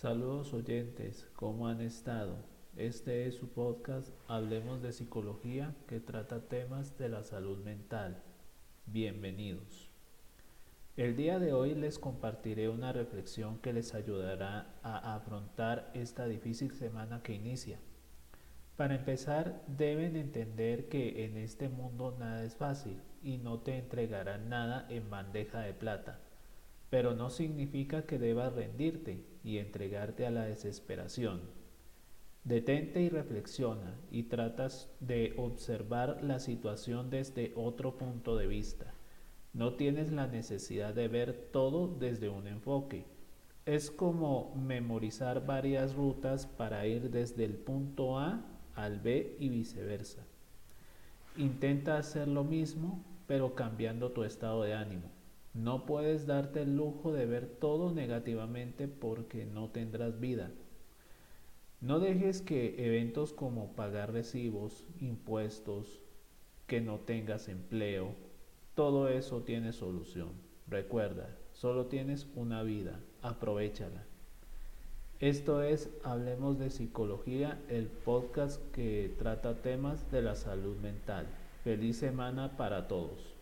Saludos oyentes, ¿cómo han estado? Este es su podcast Hablemos de Psicología que trata temas de la salud mental. Bienvenidos. El día de hoy les compartiré una reflexión que les ayudará a afrontar esta difícil semana que inicia. Para empezar, deben entender que en este mundo nada es fácil y no te entregarán nada en bandeja de plata pero no significa que debas rendirte y entregarte a la desesperación. Detente y reflexiona y tratas de observar la situación desde otro punto de vista. No tienes la necesidad de ver todo desde un enfoque. Es como memorizar varias rutas para ir desde el punto A al B y viceversa. Intenta hacer lo mismo, pero cambiando tu estado de ánimo. No puedes darte el lujo de ver todo negativamente porque no tendrás vida. No dejes que eventos como pagar recibos, impuestos, que no tengas empleo, todo eso tiene solución. Recuerda, solo tienes una vida, aprovechala. Esto es Hablemos de Psicología, el podcast que trata temas de la salud mental. Feliz semana para todos.